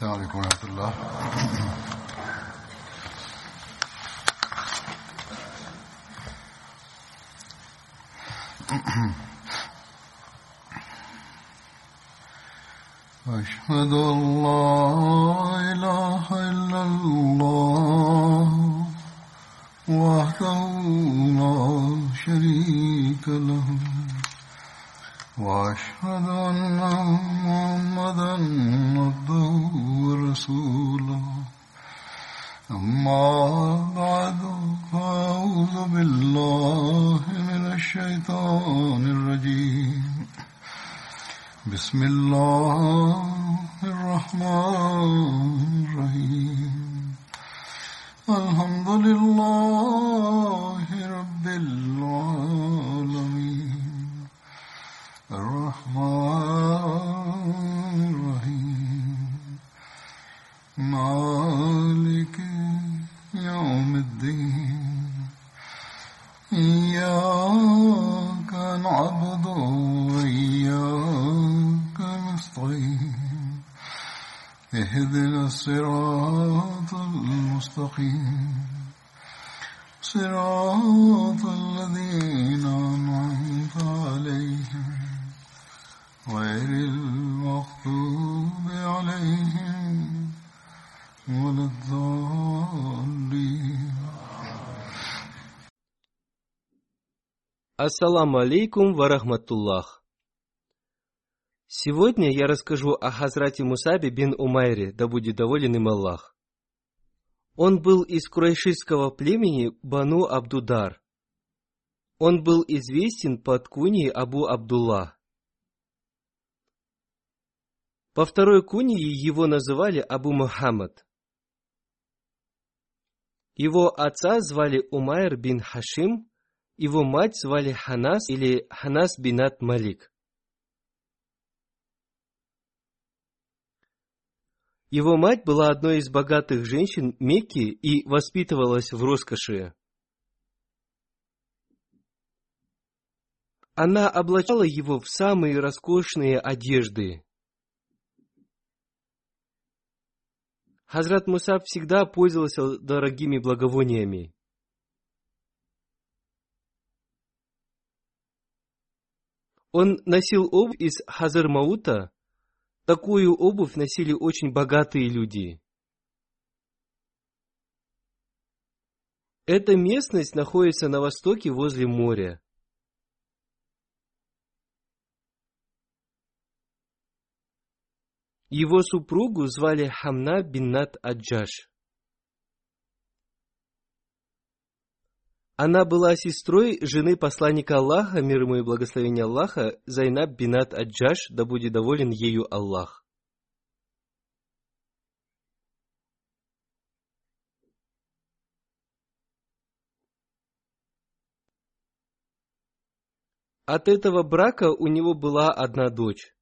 السلام عليكم ورحمة الله. أشهد أن Ассаламу алейкум ва рахматуллах. Сегодня я расскажу о Хазрате Мусабе бин Умайре, да будет доволен им Аллах. Он был из курайшистского племени Бану Абдудар. Он был известен под куньей Абу Абдулла. По второй куньи его называли Абу Мухаммад. Его отца звали Умайр бин Хашим, его мать звали Ханас или Ханас бинат Малик. Его мать была одной из богатых женщин Мекки и воспитывалась в роскоши. Она облачала его в самые роскошные одежды. Хазрат Мусаб всегда пользовался дорогими благовониями. Он носил обувь из Хазармаута. Такую обувь носили очень богатые люди. Эта местность находится на востоке возле моря. Его супругу звали Хамна биннат Аджаш. Она была сестрой жены посланника Аллаха, мир ему и благословение Аллаха, Зайнаб бинат Аджаш, да будет доволен ею Аллах. От этого брака у него была одна дочь.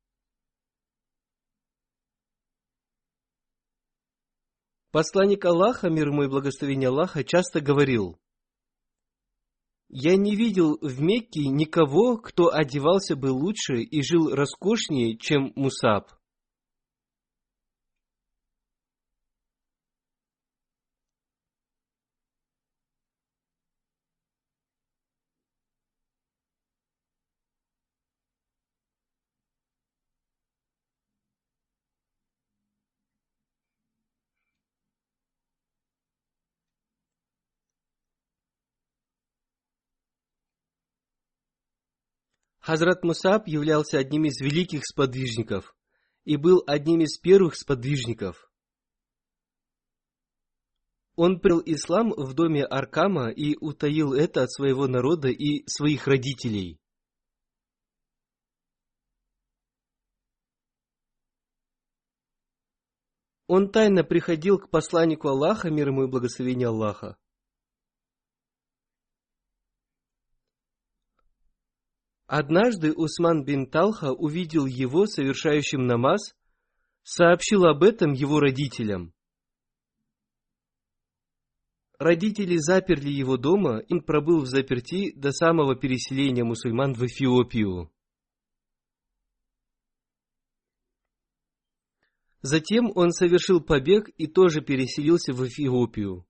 Посланник Аллаха, мир ему и благословение Аллаха, часто говорил, «Я не видел в Мекке никого, кто одевался бы лучше и жил роскошнее, чем Мусаб». Хазрат Мусаб являлся одним из великих сподвижников и был одним из первых сподвижников. Он принял ислам в доме Аркама и утаил это от своего народа и своих родителей. Он тайно приходил к посланнику Аллаха, мир ему и благословение Аллаха. Однажды Усман бин Талха увидел его совершающим намаз, сообщил об этом его родителям. Родители заперли его дома, и он пробыл в заперти до самого переселения мусульман в Эфиопию. Затем он совершил побег и тоже переселился в Эфиопию.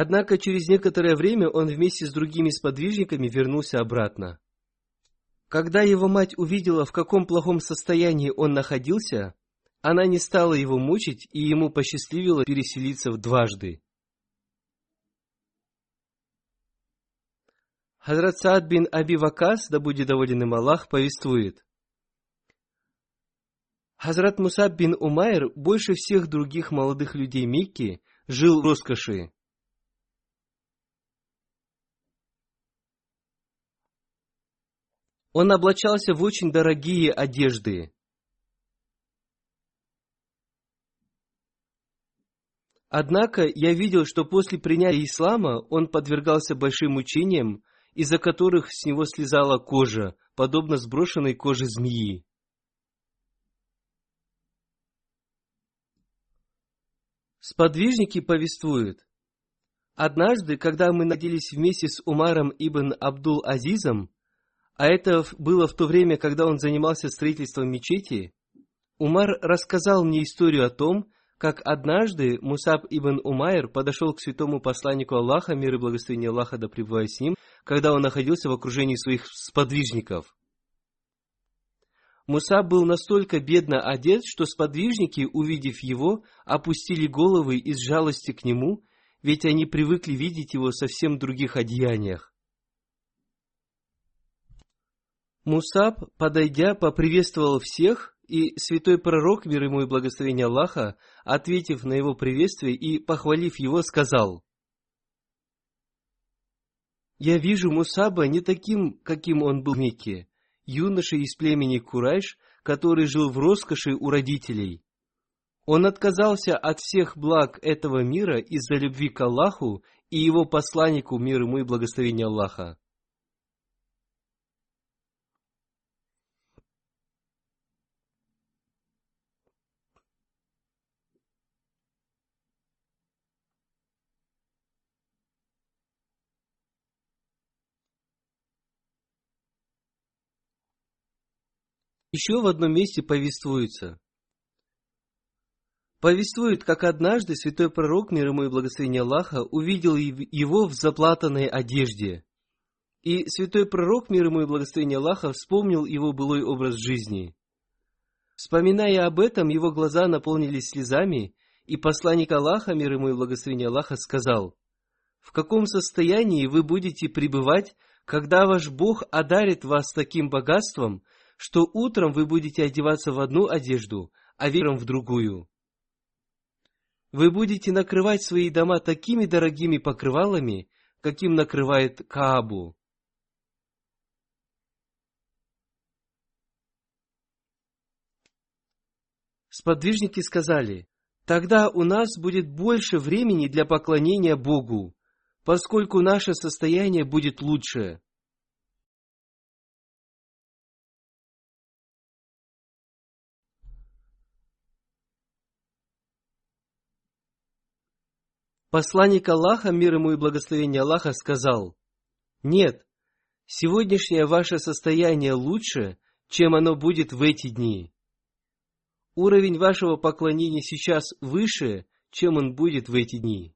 Однако через некоторое время он вместе с другими сподвижниками вернулся обратно. Когда его мать увидела, в каком плохом состоянии он находился, она не стала его мучить, и ему посчастливило переселиться в дважды. Хазрат Саад бин Аби Вакас, да будет доволен им Аллах, повествует. Хазрат Мусаб бин Умайр больше всех других молодых людей Мекки жил в роскоши. Он облачался в очень дорогие одежды. Однако я видел, что после принятия ислама он подвергался большим мучениям, из-за которых с него слезала кожа, подобно сброшенной коже змеи. Сподвижники повествуют. Однажды, когда мы находились вместе с Умаром ибн Абдул-Азизом, а это было в то время, когда он занимался строительством мечети, Умар рассказал мне историю о том, как однажды Мусаб ибн Умайр подошел к святому посланнику Аллаха, мир и благословение Аллаха да пребывает с ним, когда он находился в окружении своих сподвижников. Мусаб был настолько бедно одет, что сподвижники, увидев его, опустили головы из жалости к нему, ведь они привыкли видеть его в совсем других одеяниях. Мусаб, подойдя, поприветствовал всех, и святой пророк, мир ему и благословение Аллаха, ответив на его приветствие и похвалив его, сказал, «Я вижу Мусаба не таким, каким он был в Мекке, юношей из племени Курайш, который жил в роскоши у родителей. Он отказался от всех благ этого мира из-за любви к Аллаху и его посланнику, мир ему и благословение Аллаха. Еще в одном месте повествуется. Повествует, как однажды святой пророк, мир ему и благословение Аллаха, увидел его в заплатанной одежде. И святой пророк, мир ему и благословение Аллаха, вспомнил его былой образ жизни. Вспоминая об этом, его глаза наполнились слезами, и посланник Аллаха, мир ему и благословение Аллаха, сказал, «В каком состоянии вы будете пребывать, когда ваш Бог одарит вас таким богатством – что утром вы будете одеваться в одну одежду, а вечером в другую. Вы будете накрывать свои дома такими дорогими покрывалами, каким накрывает Каабу. Сподвижники сказали, тогда у нас будет больше времени для поклонения Богу, поскольку наше состояние будет лучше. Посланник Аллаха, мир ему и благословение Аллаха, сказал, «Нет, сегодняшнее ваше состояние лучше, чем оно будет в эти дни. Уровень вашего поклонения сейчас выше, чем он будет в эти дни».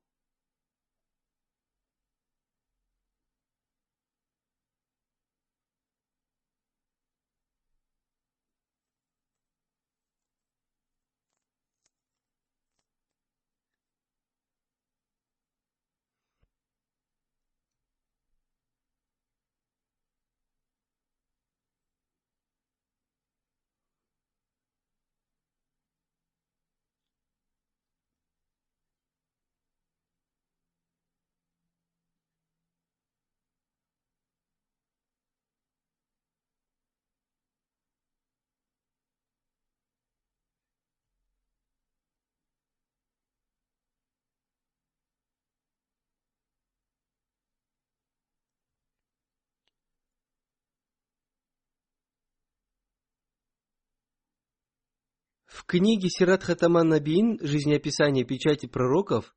В книге Сират Хатаман Набиин «Жизнеописание печати пророков»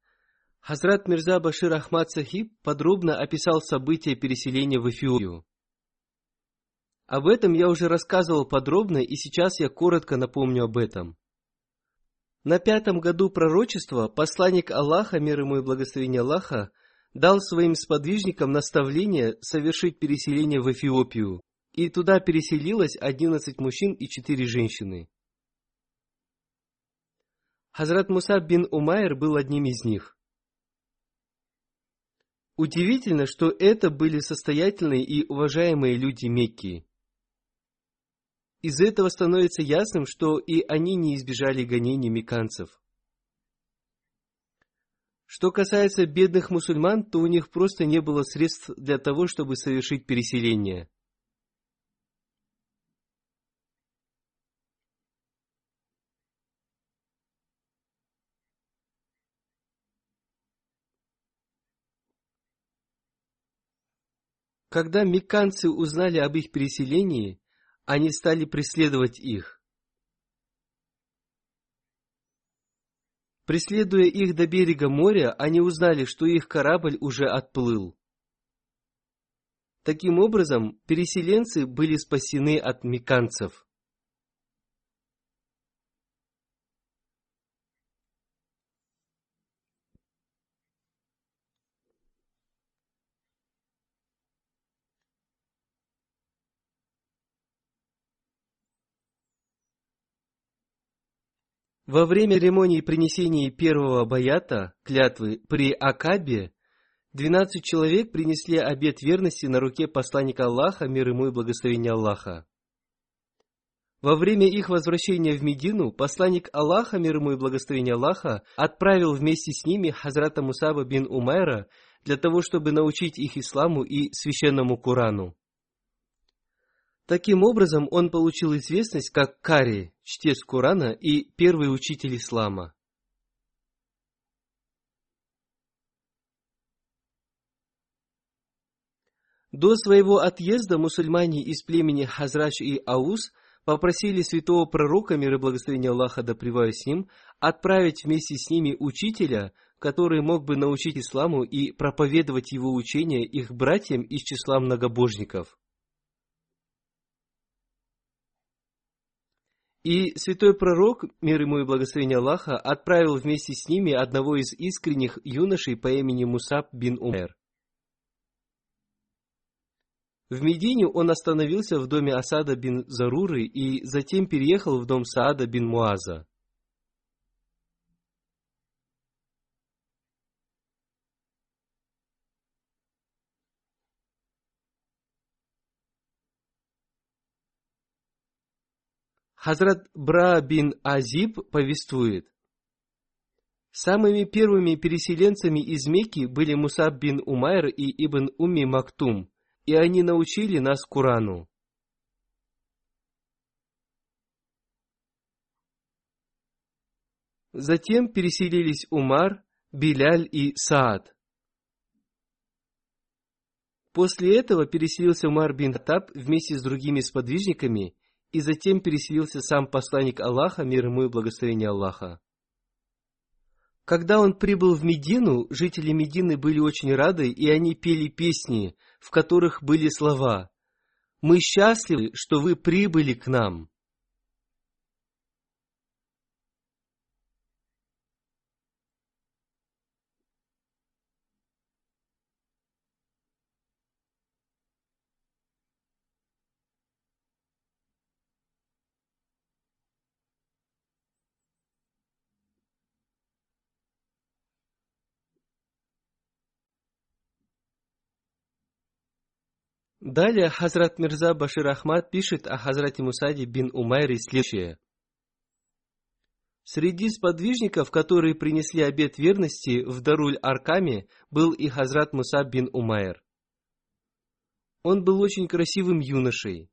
Хазрат Мирза Башир Ахмад Сахиб подробно описал события переселения в Эфиопию. Об этом я уже рассказывал подробно, и сейчас я коротко напомню об этом. На пятом году пророчества посланник Аллаха, мир ему и благословение Аллаха, дал своим сподвижникам наставление совершить переселение в Эфиопию, и туда переселилось 11 мужчин и 4 женщины. Хазрат Муса бин Умайр был одним из них. Удивительно, что это были состоятельные и уважаемые люди Мекки. Из этого становится ясным, что и они не избежали гонений меканцев. Что касается бедных мусульман, то у них просто не было средств для того, чтобы совершить переселение. Когда мекканцы узнали об их переселении, они стали преследовать их. Преследуя их до берега моря, они узнали, что их корабль уже отплыл. Таким образом, переселенцы были спасены от меканцев. Во время церемонии принесения первого баята, клятвы, при Акабе, 12 человек принесли обет верности на руке посланника Аллаха, мир ему и благословение Аллаха. Во время их возвращения в Медину, посланник Аллаха, мир ему и благословение Аллаха, отправил вместе с ними Хазрата Мусаба бин Умайра для того, чтобы научить их исламу и священному Курану. Таким образом, он получил известность как Кари, чтец Корана и первый учитель ислама. До своего отъезда мусульмане из племени Хазрач и Аус попросили святого пророка, мир и благословение Аллаха да с ним, отправить вместе с ними учителя, который мог бы научить исламу и проповедовать его учение их братьям из числа многобожников. И святой пророк, мир ему и благословение Аллаха, отправил вместе с ними одного из искренних юношей по имени Мусаб бин Умер. В Медине он остановился в доме Асада бин Заруры и затем переехал в дом Саада бин Муаза. Хазрат Бра бин Азиб повествует. Самыми первыми переселенцами из Мекки были Мусаб бин Умайр и Ибн Умми Мактум, и они научили нас Курану. Затем переселились Умар, Биляль и Саад. После этого переселился Умар бин Хаттаб вместе с другими сподвижниками – и затем переселился сам посланник Аллаха, мир ему и благословение Аллаха. Когда он прибыл в Медину, жители Медины были очень рады, и они пели песни, в которых были слова «Мы счастливы, что вы прибыли к нам». Далее Хазрат Мирза Башир Ахмад пишет о Хазрате Мусаде бин Умайре следующее. Среди сподвижников, которые принесли обет верности в Даруль-Аркаме, был и Хазрат Муса бин Умайр. Он был очень красивым юношей.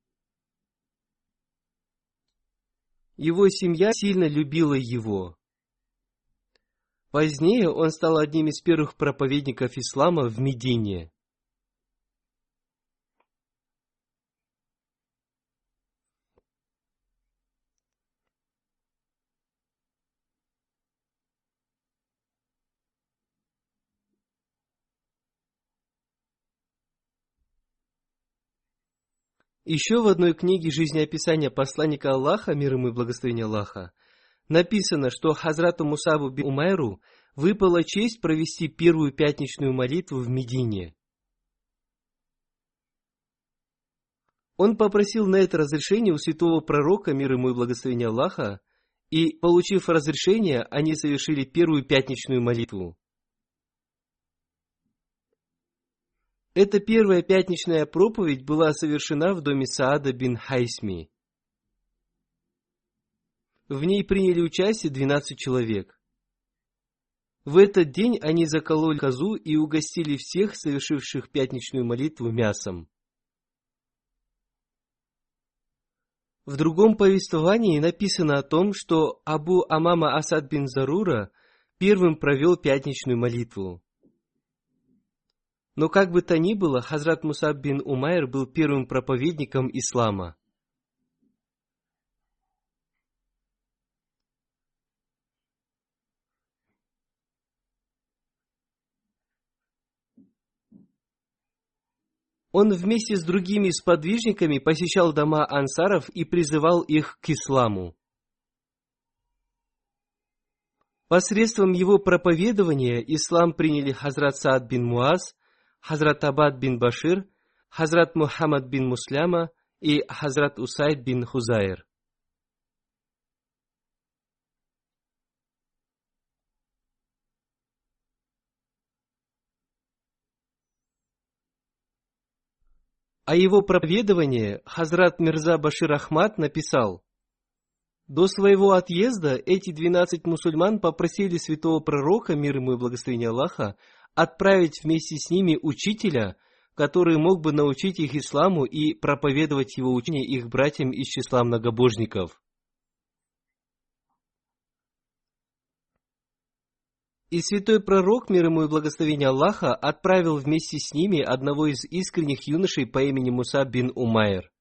Его семья сильно любила его. Позднее он стал одним из первых проповедников ислама в Медине. Еще в одной книге жизнеописания посланника Аллаха, мир ему и благословения Аллаха, написано, что Хазрату Мусабу бин Умайру выпала честь провести первую пятничную молитву в Медине. Он попросил на это разрешение у святого пророка, мир ему и благословения Аллаха, и, получив разрешение, они совершили первую пятничную молитву. Эта первая пятничная проповедь была совершена в доме Саада бин Хайсми. В ней приняли участие 12 человек. В этот день они закололи козу и угостили всех, совершивших пятничную молитву, мясом. В другом повествовании написано о том, что Абу Амама Асад бин Зарура первым провел пятничную молитву. Но как бы то ни было, Хазрат Мусаб бин Умайр был первым проповедником ислама. Он вместе с другими сподвижниками посещал дома ансаров и призывал их к исламу. Посредством его проповедования ислам приняли Хазрат Саад бин Муаз, Хазрат Абад бин Башир, Хазрат Мухаммад бин Мусляма и Хазрат Усайд бин Хузайр. О его проповедовании Хазрат Мирза Башир Ахмад написал, «До своего отъезда эти двенадцать мусульман попросили святого пророка, мир ему и благословение Аллаха, отправить вместе с ними учителя, который мог бы научить их исламу и проповедовать его учение их братьям из числа многобожников. И святой пророк, мир ему и благословение Аллаха, отправил вместе с ними одного из искренних юношей по имени Муса бин Умайр.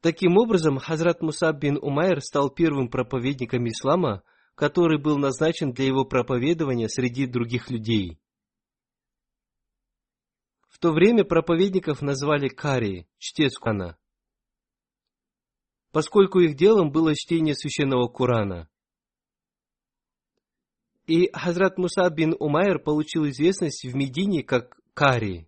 Таким образом, Хазрат Муса бин Умайр стал первым проповедником ислама – который был назначен для его проповедования среди других людей. В то время проповедников назвали Кари, чтец Курана, поскольку их делом было чтение священного Курана. И Хазрат Муса бин Умайр получил известность в Медине как Кари.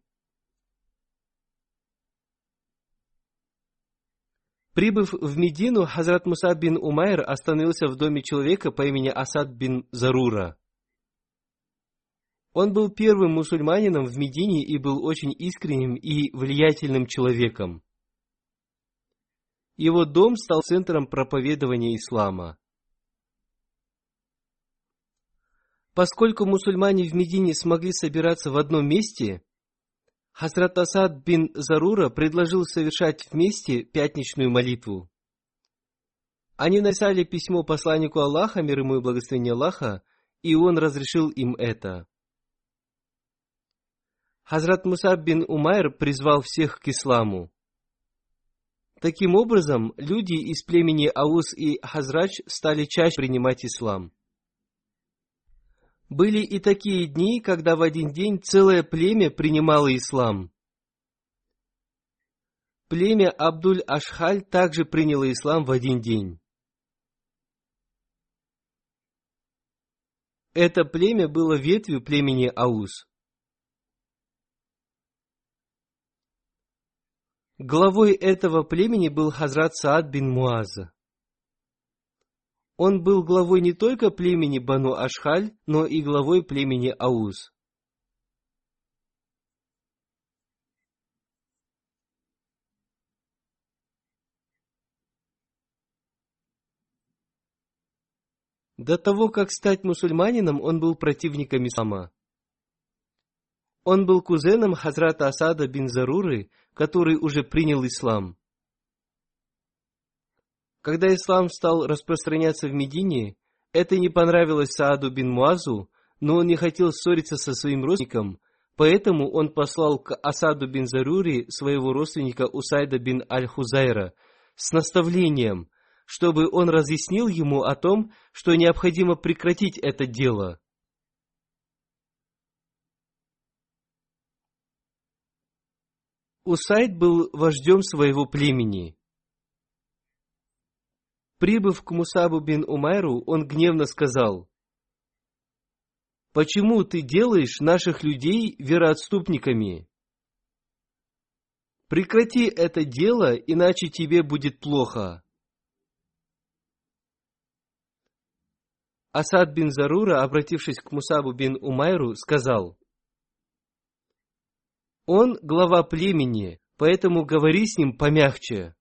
Прибыв в Медину, Хазрат Муса бин Умайр остановился в доме человека по имени Асад бин Зарура. Он был первым мусульманином в Медине и был очень искренним и влиятельным человеком. Его дом стал центром проповедования ислама. Поскольку мусульмане в Медине смогли собираться в одном месте, Хазрат Асад бин Зарура предложил совершать вместе пятничную молитву. Они написали письмо посланнику Аллаха, мир ему и благословение Аллаха, и он разрешил им это. Хазрат Мусаб бин Умайр призвал всех к исламу. Таким образом, люди из племени Аус и Хазрач стали чаще принимать ислам. Были и такие дни, когда в один день целое племя принимало ислам. Племя Абдуль-Ашхаль также приняло ислам в один день. Это племя было ветвью племени Аус. Главой этого племени был Хазрат Саад бин Муаза. Он был главой не только племени Бану Ашхаль, но и главой племени Ауз. До того, как стать мусульманином, он был противником ислама. Он был кузеном Хазрата Асада бин Заруры, который уже принял ислам. Когда ислам стал распространяться в Медине, это не понравилось Сааду бин Муазу, но он не хотел ссориться со своим родственником, поэтому он послал к Асаду бин Зарури своего родственника Усайда бин Аль-Хузайра с наставлением, чтобы он разъяснил ему о том, что необходимо прекратить это дело. Усайд был вождем своего племени. Прибыв к Мусабу бин Умайру, он гневно сказал, «Почему ты делаешь наших людей вероотступниками? Прекрати это дело, иначе тебе будет плохо». Асад бин Зарура, обратившись к Мусабу бин Умайру, сказал, «Он глава племени, поэтому говори с ним помягче».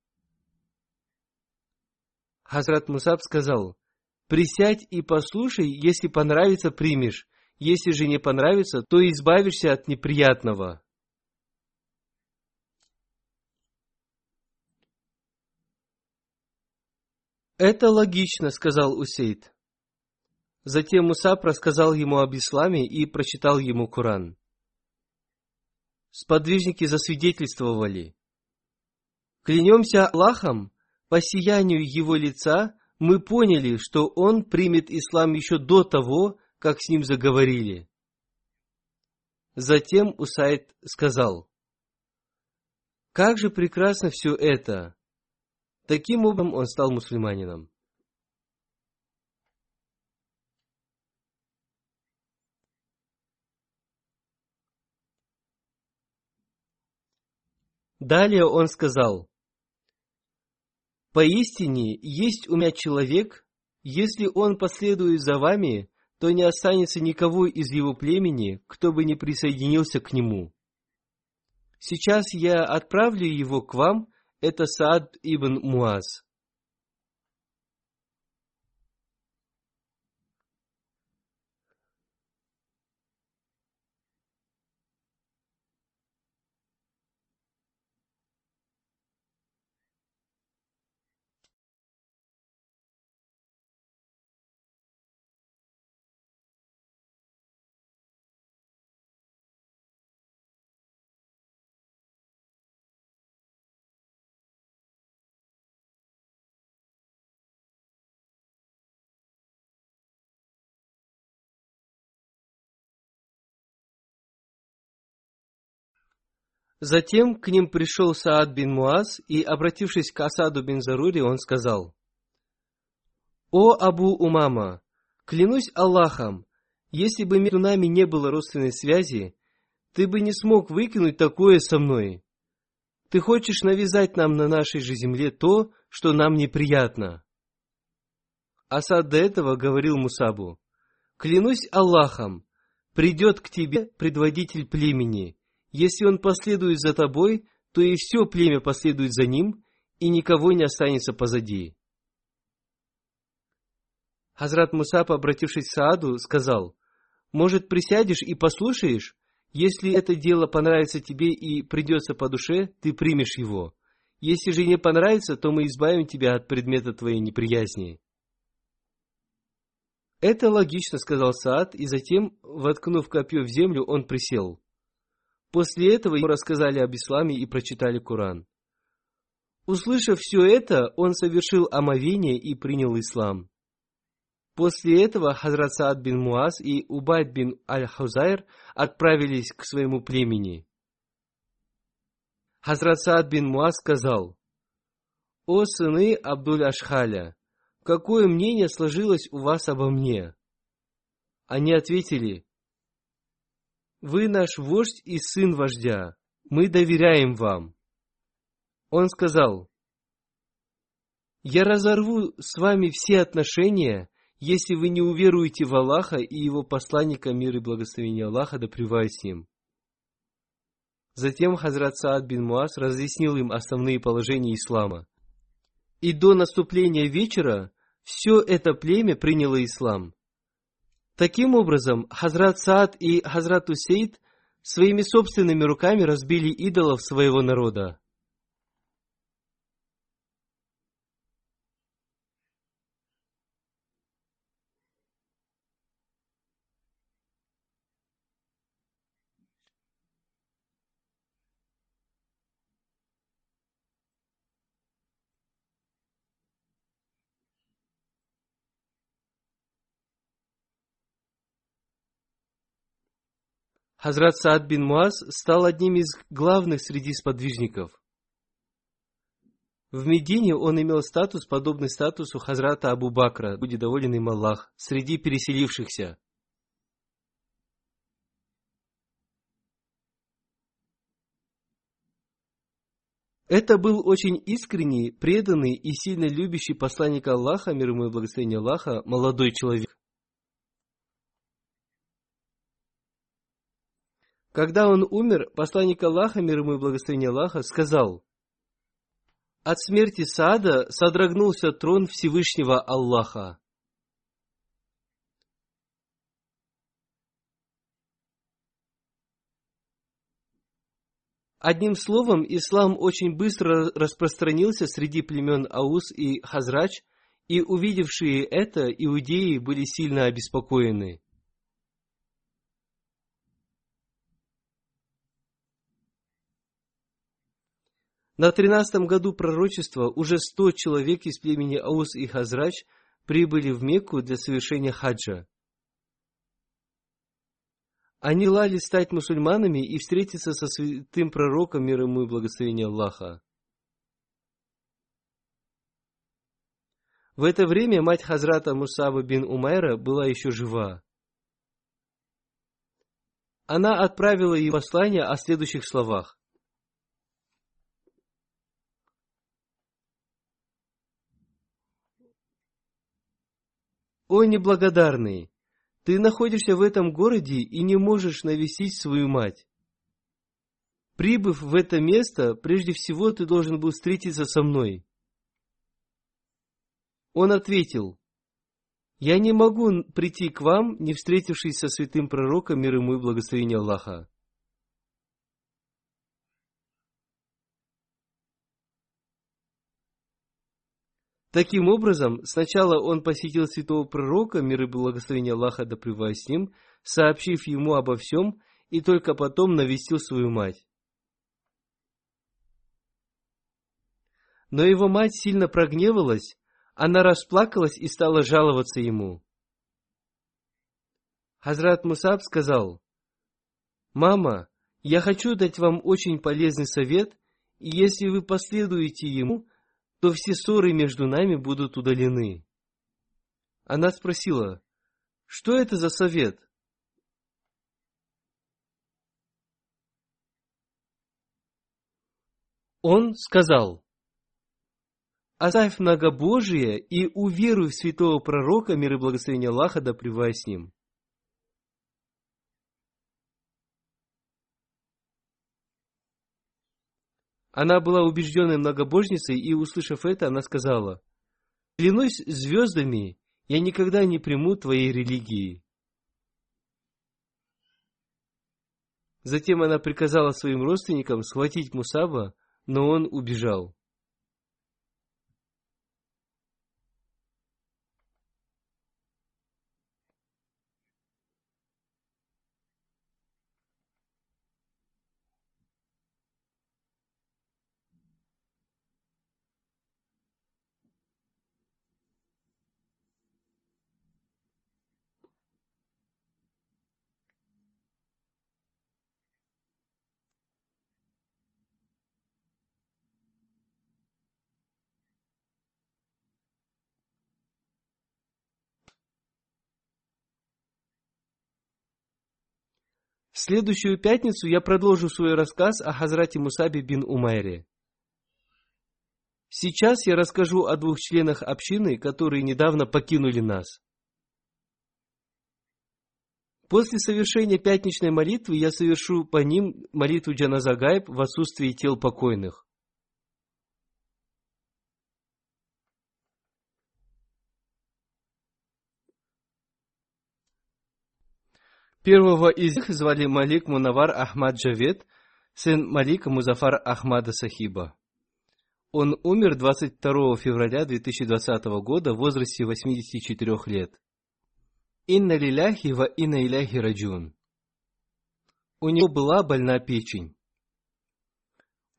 Хазрат Мусаб сказал, «Присядь и послушай, если понравится, примешь, если же не понравится, то избавишься от неприятного». «Это логично», — сказал Усейд. Затем Мусаб рассказал ему об исламе и прочитал ему Коран. Сподвижники засвидетельствовали. Клянемся Аллахом, по сиянию его лица мы поняли, что он примет ислам еще до того, как с ним заговорили. Затем Усайд сказал, «Как же прекрасно все это!» Таким образом он стал мусульманином. Далее он сказал, «Поистине есть у меня человек, если он последует за вами, то не останется никого из его племени, кто бы не присоединился к нему. Сейчас я отправлю его к вам, это Саад ибн Муаз. Затем к ним пришел Саад бин Муаз, и, обратившись к Асаду бин Зарури, он сказал, «О Абу Умама, клянусь Аллахом, если бы между нами не было родственной связи, ты бы не смог выкинуть такое со мной. Ты хочешь навязать нам на нашей же земле то, что нам неприятно». Асад до этого говорил Мусабу, «Клянусь Аллахом, придет к тебе предводитель племени, если он последует за тобой, то и все племя последует за ним, и никого не останется позади. Хазрат Мусаб, обратившись к Сааду, сказал, «Может, присядешь и послушаешь? Если это дело понравится тебе и придется по душе, ты примешь его. Если же не понравится, то мы избавим тебя от предмета твоей неприязни». Это логично, сказал Саад, и затем, воткнув копье в землю, он присел. После этого ему рассказали об исламе и прочитали Коран. Услышав все это, он совершил омовение и принял ислам. После этого Хазрат Саад бин Муаз и Убайд бин Аль-Хузайр отправились к своему племени. Хазрат Саад бин Муаз сказал, «О сыны Абдуль-Ашхаля, какое мнение сложилось у вас обо мне?» Они ответили, вы наш вождь и сын вождя. Мы доверяем вам. Он сказал, я разорву с вами все отношения, если вы не уверуете в Аллаха и Его посланника мир и благословение Аллаха, да с ним. Затем Хазрат Саад бин Муаз разъяснил им основные положения ислама. И до наступления вечера все это племя приняло ислам. Таким образом, Хазрат Саад и Хазрат Усейд своими собственными руками разбили идолов своего народа. Хазрат Саад бин Муаз стал одним из главных среди сподвижников. В Медине он имел статус, подобный статусу Хазрата Абу Бакра, будет доволен им Аллах, среди переселившихся. Это был очень искренний, преданный и сильно любящий посланник Аллаха, мир ему и благословение Аллаха, молодой человек. Когда он умер, посланник Аллаха, мир ему и благословение Аллаха, сказал, «От смерти Сада содрогнулся трон Всевышнего Аллаха. Одним словом, ислам очень быстро распространился среди племен Аус и Хазрач, и увидевшие это, иудеи были сильно обеспокоены. На тринадцатом году пророчества уже сто человек из племени Аус и Хазрач прибыли в Мекку для совершения хаджа. Они желали стать мусульманами и встретиться со святым пророком, мир ему и благословение Аллаха. В это время мать Хазрата Мусаба бин Умайра была еще жива. Она отправила ей послание о следующих словах. «О неблагодарный! Ты находишься в этом городе и не можешь навестить свою мать. Прибыв в это место, прежде всего ты должен был встретиться со мной. Он ответил, я не могу прийти к вам, не встретившись со святым пророком, мир ему и благословение Аллаха. Таким образом, сначала он посетил святого пророка, мир и благословение Аллаха да с ним, сообщив ему обо всем, и только потом навестил свою мать. Но его мать сильно прогневалась, она расплакалась и стала жаловаться ему. Хазрат Мусаб сказал, «Мама, я хочу дать вам очень полезный совет, и если вы последуете ему, то все ссоры между нами будут удалены. Она спросила, что это за совет? Он сказал, оставь многобожие и уверуй в святого пророка, мир и благословение Аллаха, да с ним. Она была убежденной многобожницей, и, услышав это, она сказала, «Клянусь звездами, я никогда не приму твоей религии». Затем она приказала своим родственникам схватить Мусаба, но он убежал. Следующую пятницу я продолжу свой рассказ о Хазрате Мусабе бин Умайре. Сейчас я расскажу о двух членах общины, которые недавно покинули нас. После совершения пятничной молитвы я совершу по ним молитву Джаназагайб в отсутствии тел покойных. Первого из них звали Малик Мунавар Ахмад Джавед, сын Малика Музафар Ахмада Сахиба. Он умер 22 февраля 2020 года в возрасте 84 лет. Инна лиляхи ва инна иляхи раджун. У него была больна печень.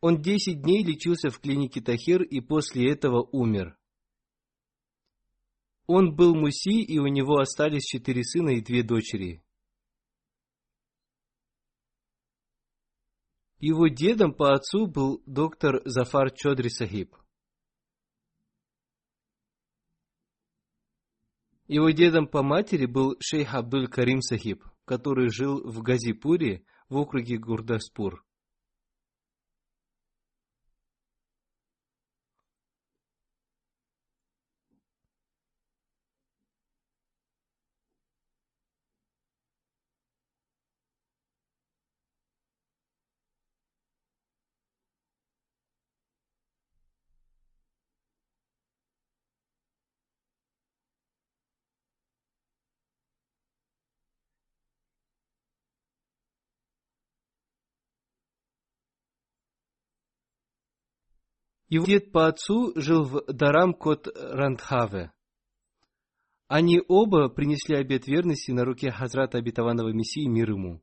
Он 10 дней лечился в клинике Тахир и после этого умер. Он был муси, и у него остались четыре сына и две дочери. Его дедом по отцу был доктор Зафар Чодри Сахиб. Его дедом по матери был шейх Абдуль Карим Сахиб, который жил в Газипуре в округе Гурдаспур. Его дед по отцу жил в Дарам-Кот Рандхаве. Они оба принесли обет верности на руке Хазрата Обетованного Мессии мир ему.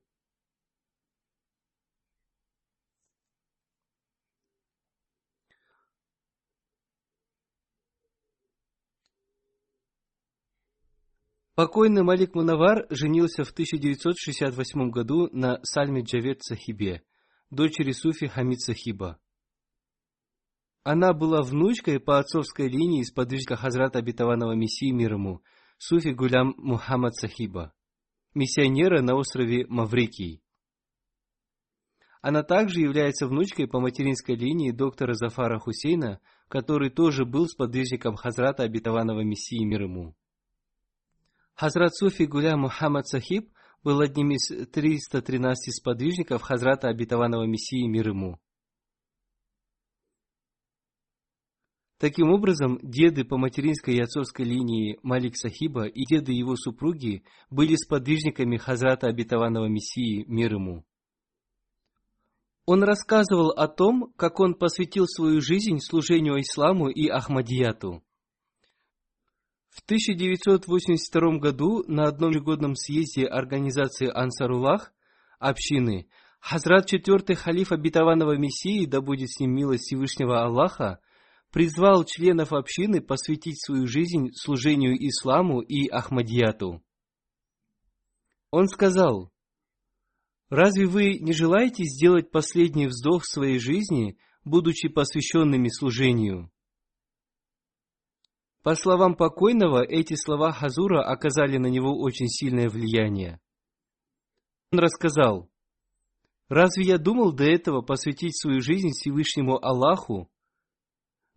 Покойный Малик Мунавар женился в 1968 году на Сальме Джавед Сахибе, дочери Суфи Хамид Сахиба. Она была внучкой по отцовской линии сподвижника Хазрата Обетованного Мессии мир ему, Суфи Гулям Мухаммад Сахиба, миссионера на острове Маврикий. Она также является внучкой по материнской линии доктора Зафара Хусейна, который тоже был сподвижником Хазрата Обетованного Мессии мир ему. Хазрат Суфи Гулям Мухаммад Сахиб был одним из 313 сподвижников Хазрата Обетованного Мессии мир ему. Таким образом, деды по материнской и отцовской линии Малик Сахиба и деды его супруги были сподвижниками Хазрата Обетованного Мессии, мир ему. Он рассказывал о том, как он посвятил свою жизнь служению исламу и Ахмадияту. В 1982 году на одном ежегодном съезде организации Ансаруллах общины Хазрат четвертый халиф обетованного Мессии, да будет с ним милость Всевышнего Аллаха, призвал членов общины посвятить свою жизнь служению исламу и Ахмадияту. Он сказал, «Разве вы не желаете сделать последний вздох своей жизни, будучи посвященными служению?» По словам покойного, эти слова Хазура оказали на него очень сильное влияние. Он рассказал, «Разве я думал до этого посвятить свою жизнь Всевышнему Аллаху,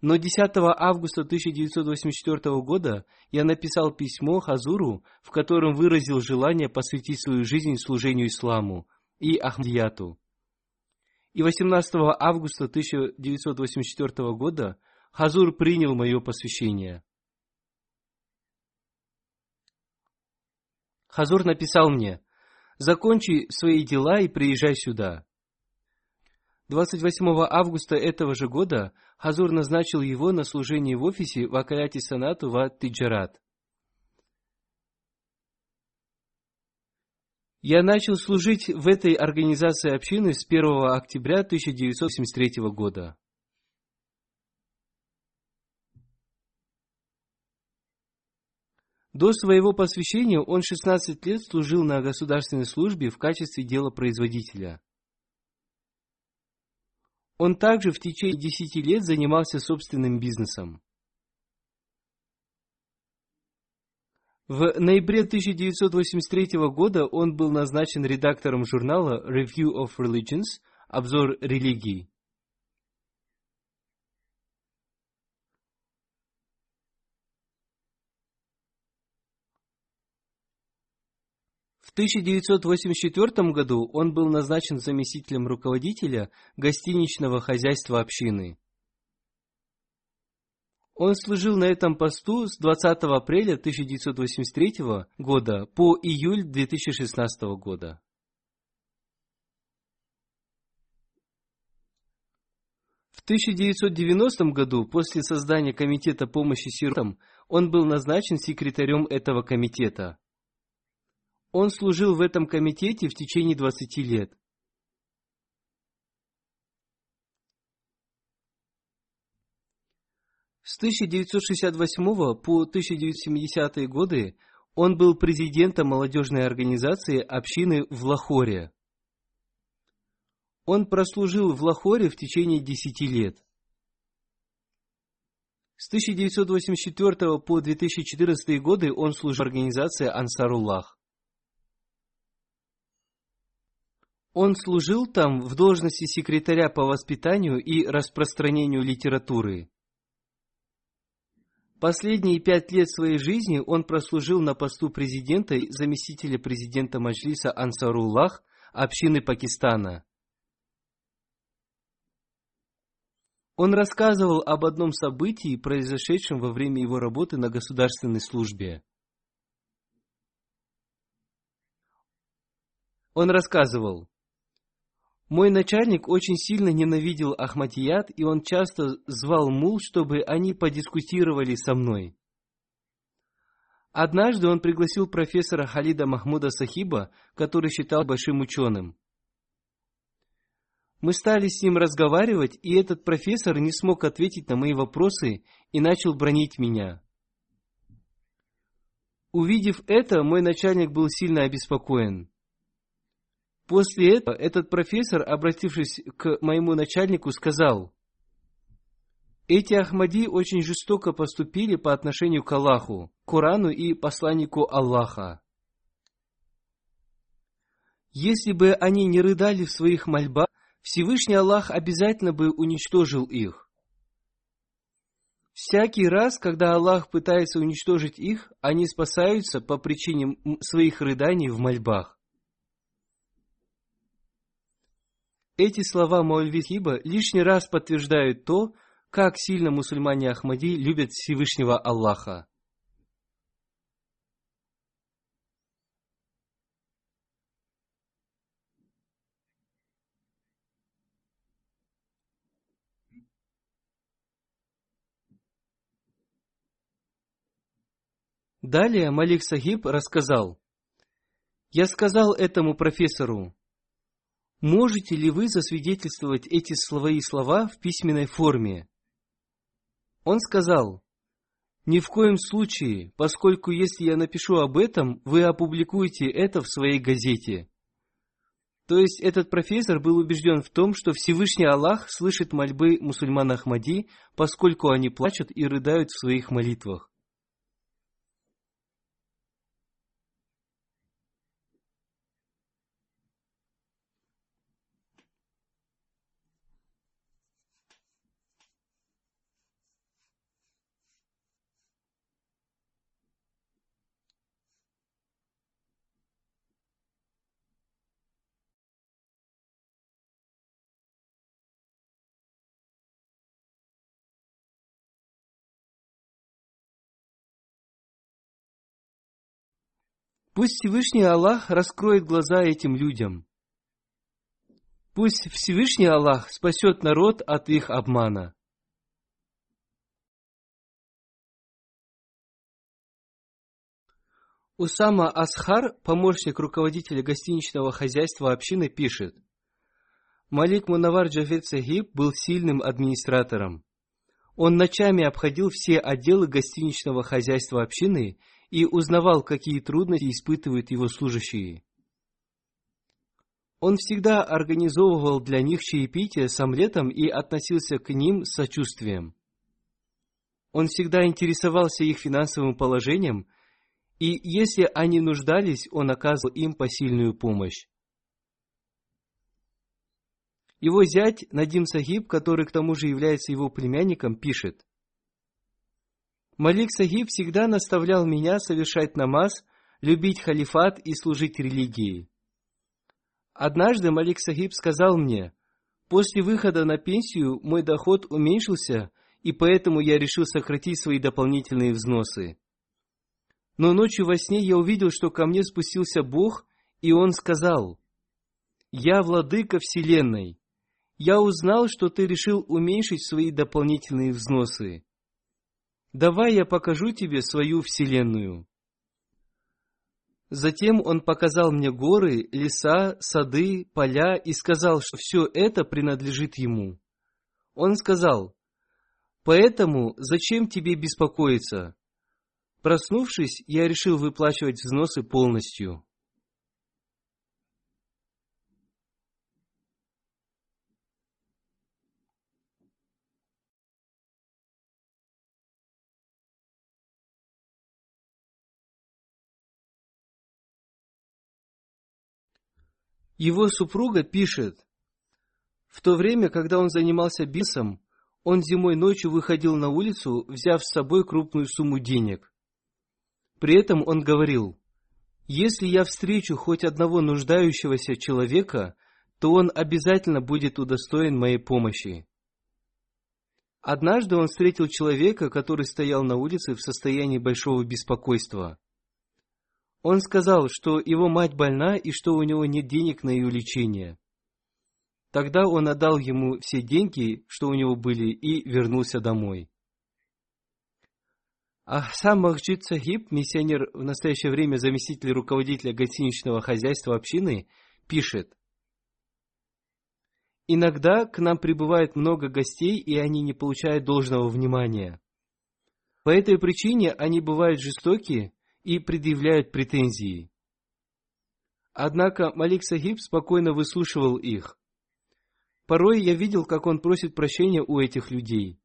но 10 августа 1984 года я написал письмо Хазуру, в котором выразил желание посвятить свою жизнь служению исламу и Ахмадияту. И 18 августа 1984 года Хазур принял мое посвящение. Хазур написал мне, «Закончи свои дела и приезжай сюда». 28 августа этого же года Хазур назначил его на служение в офисе в Акаяте Санату в Тиджарат. Я начал служить в этой организации общины с 1 октября 1973 года. До своего посвящения он 16 лет служил на государственной службе в качестве делопроизводителя. Он также в течение 10 лет занимался собственным бизнесом. В ноябре 1983 года он был назначен редактором журнала Review of Religions, обзор религий. 1984 году он был назначен заместителем руководителя гостиничного хозяйства общины. Он служил на этом посту с 20 апреля 1983 года по июль 2016 года. В 1990 году, после создания Комитета помощи сиротам, он был назначен секретарем этого комитета – он служил в этом комитете в течение 20 лет. С 1968 по 1970 годы он был президентом молодежной организации общины в Лахоре. Он прослужил в Лахоре в течение десяти лет. С 1984 по 2014 годы он служил в организации Ансаруллах. Он служил там в должности секретаря по воспитанию и распространению литературы. Последние пять лет своей жизни он прослужил на посту президента и заместителя президента Маджлиса Ансаруллах общины Пакистана. Он рассказывал об одном событии, произошедшем во время его работы на государственной службе. Он рассказывал, мой начальник очень сильно ненавидел Ахмадият, и он часто звал мул, чтобы они подискутировали со мной. Однажды он пригласил профессора Халида Махмуда Сахиба, который считал большим ученым. Мы стали с ним разговаривать, и этот профессор не смог ответить на мои вопросы и начал бронить меня. Увидев это, мой начальник был сильно обеспокоен. После этого этот профессор, обратившись к моему начальнику, сказал, эти Ахмади очень жестоко поступили по отношению к Аллаху, Корану и посланнику Аллаха. Если бы они не рыдали в своих мольбах, Всевышний Аллах обязательно бы уничтожил их. Всякий раз, когда Аллах пытается уничтожить их, они спасаются по причине своих рыданий в мольбах. Эти слова Маульви Хиба лишний раз подтверждают то, как сильно мусульмане Ахмади любят Всевышнего Аллаха. Далее Малик Сахиб рассказал, «Я сказал этому профессору, Можете ли вы засвидетельствовать эти свои слова в письменной форме? Он сказал, ни в коем случае, поскольку если я напишу об этом, вы опубликуете это в своей газете. То есть этот профессор был убежден в том, что Всевышний Аллах слышит мольбы мусульман Ахмади, поскольку они плачут и рыдают в своих молитвах. Пусть Всевышний Аллах раскроет глаза этим людям. Пусть Всевышний Аллах спасет народ от их обмана. Усама Асхар, помощник руководителя гостиничного хозяйства общины, пишет. Малик Мунавар Джафет Сахиб был сильным администратором. Он ночами обходил все отделы гостиничного хозяйства общины и узнавал, какие трудности испытывают его служащие. Он всегда организовывал для них чаепитие с омлетом и относился к ним с сочувствием. Он всегда интересовался их финансовым положением, и если они нуждались, он оказывал им посильную помощь. Его зять Надим Сахиб, который к тому же является его племянником, пишет. Малик Сахиб всегда наставлял меня совершать намаз, любить халифат и служить религии. Однажды Малик Сахиб сказал мне, после выхода на пенсию мой доход уменьшился, и поэтому я решил сократить свои дополнительные взносы. Но ночью во сне я увидел, что ко мне спустился Бог, и Он сказал, «Я владыка Вселенной. Я узнал, что ты решил уменьшить свои дополнительные взносы. Давай я покажу тебе свою вселенную. Затем он показал мне горы, леса, сады, поля и сказал, что все это принадлежит ему. Он сказал, «Поэтому зачем тебе беспокоиться?» Проснувшись, я решил выплачивать взносы полностью. Его супруга пишет, в то время, когда он занимался бизнесом, он зимой ночью выходил на улицу, взяв с собой крупную сумму денег. При этом он говорил, если я встречу хоть одного нуждающегося человека, то он обязательно будет удостоен моей помощи. Однажды он встретил человека, который стоял на улице в состоянии большого беспокойства. Он сказал, что его мать больна и что у него нет денег на ее лечение. Тогда он отдал ему все деньги, что у него были, и вернулся домой. Ахсам Махджид Сахиб, миссионер в настоящее время заместитель руководителя гостиничного хозяйства общины, пишет. Иногда к нам прибывает много гостей, и они не получают должного внимания. По этой причине они бывают жестоки и предъявляют претензии. Однако Малик Сахиб спокойно выслушивал их. Порой я видел, как он просит прощения у этих людей.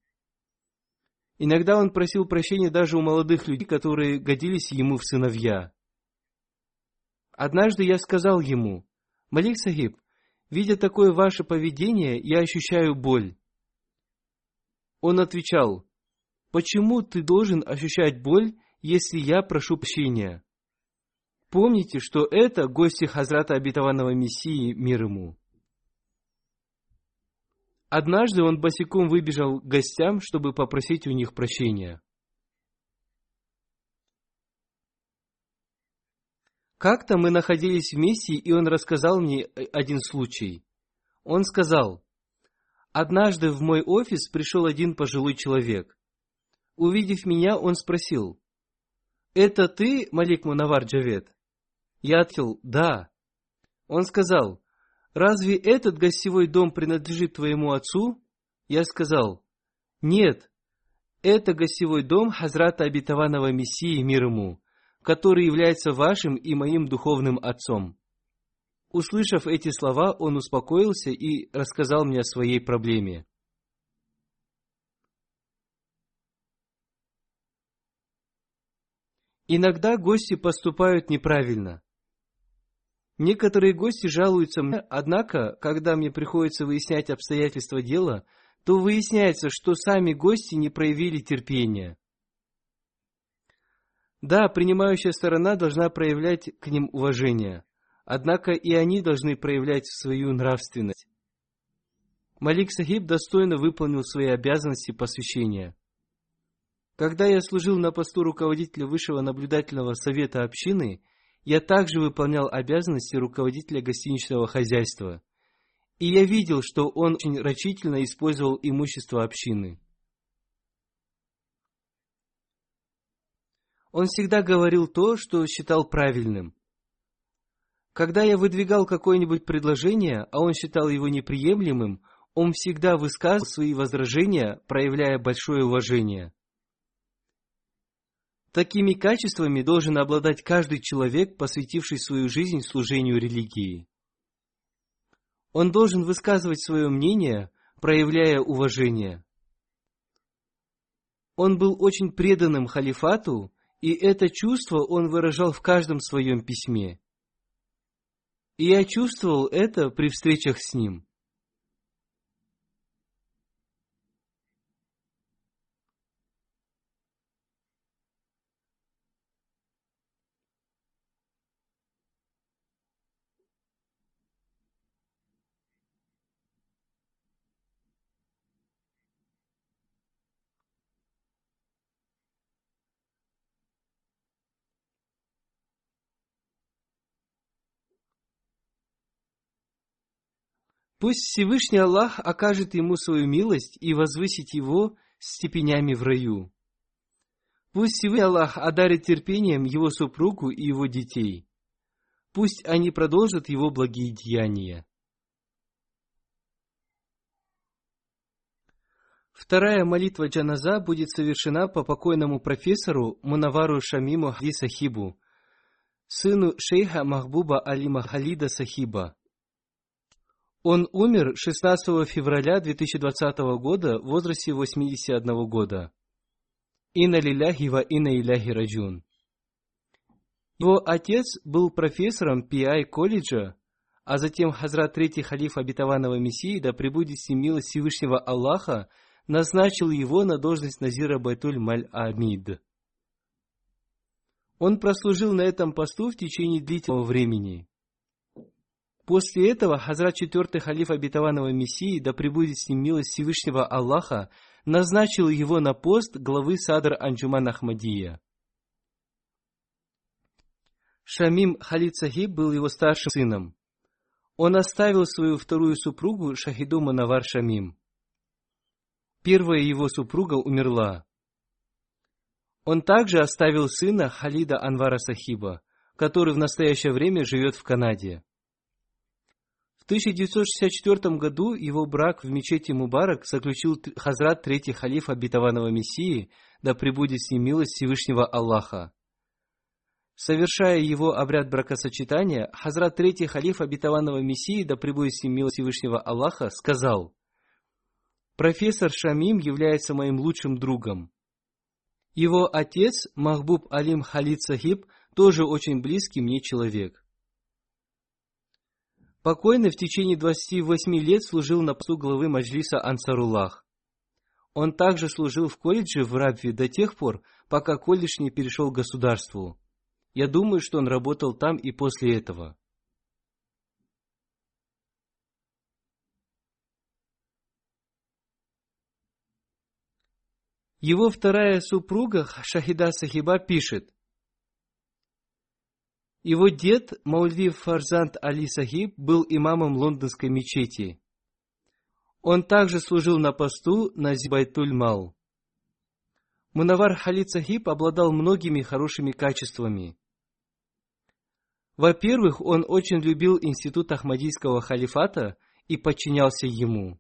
Иногда он просил прощения даже у молодых людей, которые годились ему в сыновья. Однажды я сказал ему, «Малик Сахиб, видя такое ваше поведение, я ощущаю боль». Он отвечал, «Почему ты должен ощущать боль, если я прошу прощения?» Помните, что это гости Хазрата Обетованного Мессии, мир ему. Однажды он босиком выбежал к гостям, чтобы попросить у них прощения. Как-то мы находились вместе, и он рассказал мне один случай. Он сказал, «Однажды в мой офис пришел один пожилой человек. Увидев меня, он спросил, «Это ты, Малик Мунавар Джавед?» Я ответил, «Да». Он сказал, разве этот гостевой дом принадлежит твоему отцу? Я сказал, нет, это гостевой дом Хазрата Обетованного Мессии мир ему, который является вашим и моим духовным отцом. Услышав эти слова, он успокоился и рассказал мне о своей проблеме. Иногда гости поступают неправильно. Некоторые гости жалуются мне, однако, когда мне приходится выяснять обстоятельства дела, то выясняется, что сами гости не проявили терпения. Да, принимающая сторона должна проявлять к ним уважение, однако и они должны проявлять свою нравственность. Малик Сахиб достойно выполнил свои обязанности посвящения. Когда я служил на посту руководителя Высшего наблюдательного совета общины – я также выполнял обязанности руководителя гостиничного хозяйства. И я видел, что он очень рачительно использовал имущество общины. Он всегда говорил то, что считал правильным. Когда я выдвигал какое-нибудь предложение, а он считал его неприемлемым, он всегда высказывал свои возражения, проявляя большое уважение. Такими качествами должен обладать каждый человек, посвятивший свою жизнь служению религии. Он должен высказывать свое мнение, проявляя уважение. Он был очень преданным халифату, и это чувство он выражал в каждом своем письме. И я чувствовал это при встречах с ним. Пусть Всевышний Аллах окажет ему свою милость и возвысит его степенями в раю. Пусть Всевышний Аллах одарит терпением его супругу и его детей. Пусть они продолжат его благие деяния. Вторая молитва джаназа будет совершена по покойному профессору Мунавару Шамиму Хади Сахибу, сыну шейха Махбуба Алима Халида Сахиба. Он умер 16 февраля 2020 года в возрасте 81 года. Инна лиляхи ва инна иляхи раджун. Его отец был профессором PI колледжа, а затем Хазрат Третий Халиф Обетованного Мессии, да пребудет с ним милость Всевышнего Аллаха, назначил его на должность Назира Байтуль Маль Амид. Он прослужил на этом посту в течение длительного времени. После этого Хазрат Четвертый Халиф Обетованного Мессии, да пребудет с ним милость Всевышнего Аллаха, назначил его на пост главы Садр Анджуман Ахмадия. Шамим Халид Сахиб был его старшим сыном. Он оставил свою вторую супругу Шахиду Манавар Шамим. Первая его супруга умерла. Он также оставил сына Халида Анвара Сахиба, который в настоящее время живет в Канаде. В 1964 году его брак в мечети Мубарак заключил Хазрат Третий Халиф Обетованного Мессии, да пребудет с ним милость Всевышнего Аллаха. Совершая его обряд бракосочетания, Хазрат Третий Халиф Обетованного Мессии, да пребудет с ним милость Всевышнего Аллаха, сказал, «Профессор Шамим является моим лучшим другом. Его отец, Махбуб Алим Халид Сахиб, тоже очень близкий мне человек. Покойный в течение 28 лет служил на посту главы Маджлиса Ансаруллах. Он также служил в колледже в Рабве до тех пор, пока колледж не перешел к государству. Я думаю, что он работал там и после этого. Его вторая супруга Шахида Сахиба пишет, его дед Маульви Фарзант Али Сахиб был имамом лондонской мечети. Он также служил на посту на Зибайтуль-Мал. Мунавар Халид Сахиб обладал многими хорошими качествами. Во-первых, он очень любил институт Ахмадийского халифата и подчинялся ему.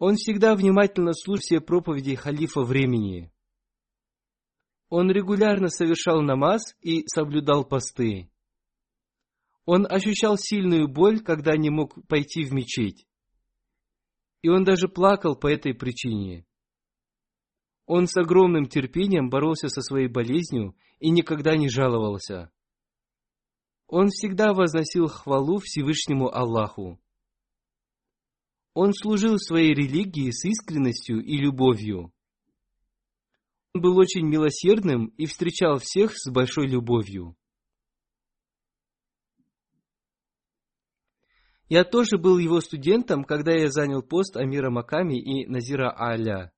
Он всегда внимательно слушал все проповеди халифа времени. Он регулярно совершал намаз и соблюдал посты. Он ощущал сильную боль, когда не мог пойти в мечеть. И он даже плакал по этой причине. Он с огромным терпением боролся со своей болезнью и никогда не жаловался. Он всегда возносил хвалу Всевышнему Аллаху. Он служил своей религии с искренностью и любовью. Он был очень милосердным и встречал всех с большой любовью. Я тоже был его студентом, когда я занял пост Амира Маками и Назира Аля.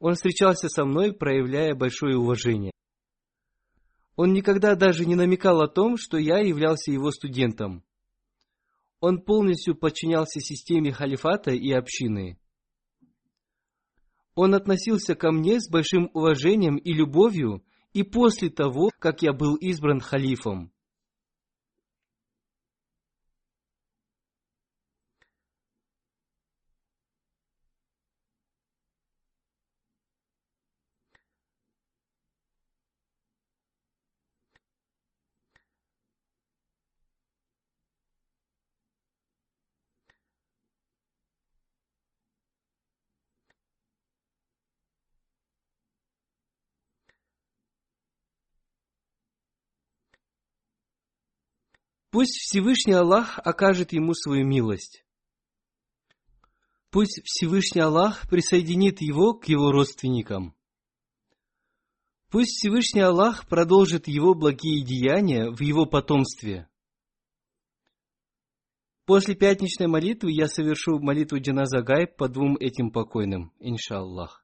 Он встречался со мной, проявляя большое уважение. Он никогда даже не намекал о том, что я являлся его студентом. Он полностью подчинялся системе халифата и общины. Он относился ко мне с большим уважением и любовью и после того, как я был избран халифом. Пусть Всевышний Аллах окажет ему свою милость. Пусть Всевышний Аллах присоединит его к его родственникам. Пусть Всевышний Аллах продолжит его благие деяния в его потомстве. После пятничной молитвы я совершу молитву Джаназа по двум этим покойным, иншаллах.